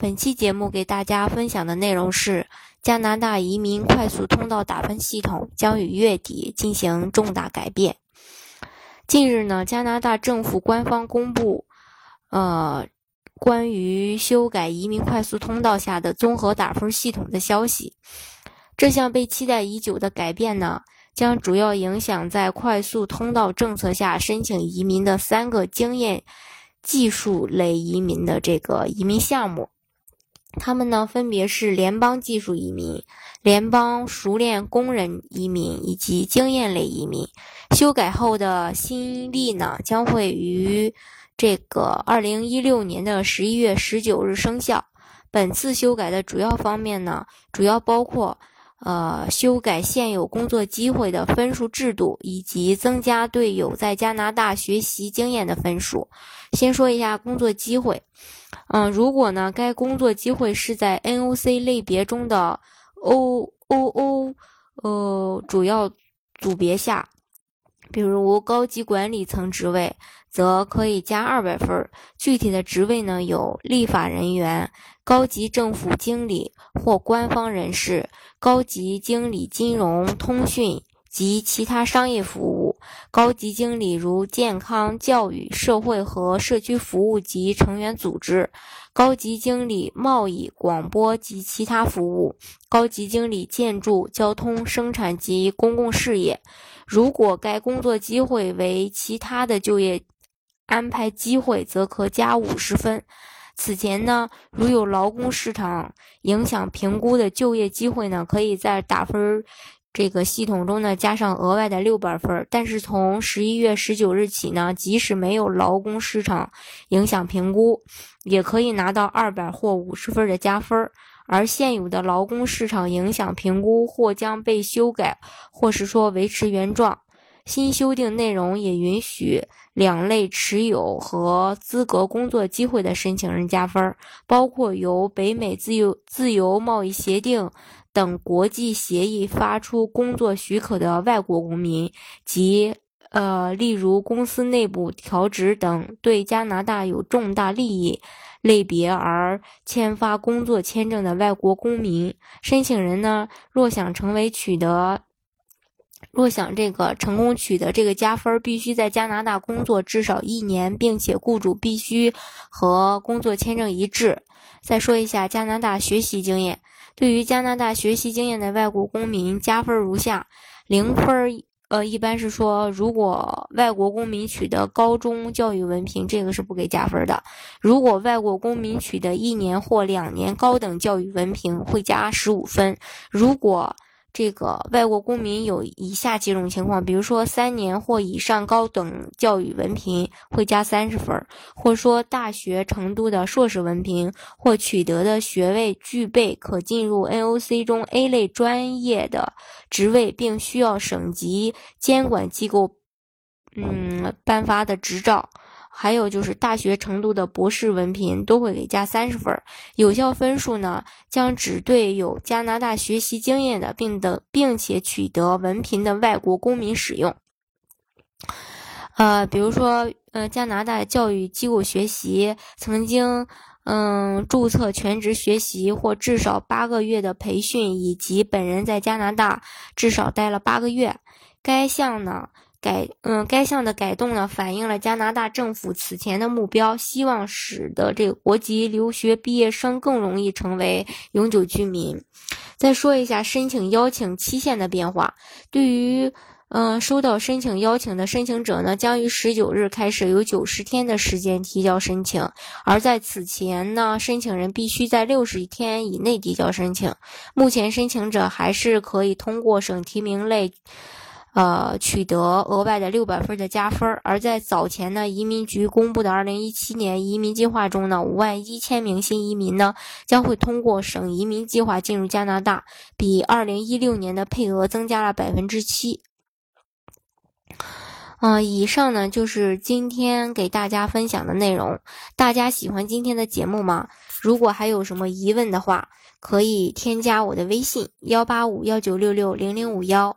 本期节目给大家分享的内容是：加拿大移民快速通道打分系统将于月底进行重大改变。近日呢，加拿大政府官方公布，呃，关于修改移民快速通道下的综合打分系统的消息。这项被期待已久的改变呢，将主要影响在快速通道政策下申请移民的三个经验技术类移民的这个移民项目。他们呢，分别是联邦技术移民、联邦熟练工人移民以及经验类移民。修改后的新例呢，将会于这个二零一六年的十一月十九日生效。本次修改的主要方面呢，主要包括。呃，修改现有工作机会的分数制度，以及增加对有在加拿大学习经验的分数。先说一下工作机会，嗯，如果呢该工作机会是在 NOC 类别中的 OOO 呃主要组别下，比如高级管理层职位，则可以加二百分。具体的职位呢有立法人员。高级政府经理或官方人士，高级经理金融、通讯及其他商业服务，高级经理如健康、教育、社会和社区服务及成员组织，高级经理贸易、广播及其他服务，高级经理建筑、交通、生产及公共事业。如果该工作机会为其他的就业安排机会，则可加五十分。此前呢，如有劳工市场影响评估的就业机会呢，可以在打分这个系统中呢加上额外的六百分。但是从十一月十九日起呢，即使没有劳工市场影响评估，也可以拿到二百或五十分的加分。而现有的劳工市场影响评估或将被修改，或是说维持原状。新修订内容也允许两类持有和资格工作机会的申请人加分，包括由北美自由自由贸易协定等国际协议发出工作许可的外国公民及呃，例如公司内部调职等对加拿大有重大利益类别而签发工作签证的外国公民。申请人呢，若想成为取得。若想这个成功取得这个加分，必须在加拿大工作至少一年，并且雇主必须和工作签证一致。再说一下加拿大学习经验，对于加拿大学习经验的外国公民加分如下：零分，呃，一般是说如果外国公民取得高中教育文凭，这个是不给加分的；如果外国公民取得一年或两年高等教育文凭，会加十五分；如果这个外国公民有以下几种情况，比如说三年或以上高等教育文凭会加三十分，或说大学程度的硕士文凭或取得的学位具备可进入 NOC 中 A 类专业的职位，并需要省级监管机构嗯颁发的执照。还有就是大学程度的博士文凭都会给加三十分，有效分数呢将只对有加拿大学习经验的，并的并且取得文凭的外国公民使用。呃，比如说，呃，加拿大教育机构学习，曾经嗯注册全职学习或至少八个月的培训，以及本人在加拿大至少待了八个月，该项呢。改嗯，该项的改动呢，反映了加拿大政府此前的目标，希望使得这个国籍留学毕业生更容易成为永久居民。再说一下申请邀请期限的变化，对于嗯收到申请邀请的申请者呢，将于十九日开始有九十天的时间提交申请，而在此前呢，申请人必须在六十天以内提交申请。目前申请者还是可以通过省提名类。呃，取得额外的六百分的加分。而在早前呢，移民局公布的二零一七年移民计划中呢，五万一千名新移民呢将会通过省移民计划进入加拿大，比二零一六年的配额增加了百分之七。嗯，以上呢就是今天给大家分享的内容。大家喜欢今天的节目吗？如果还有什么疑问的话，可以添加我的微信幺八五幺九六六零零五幺，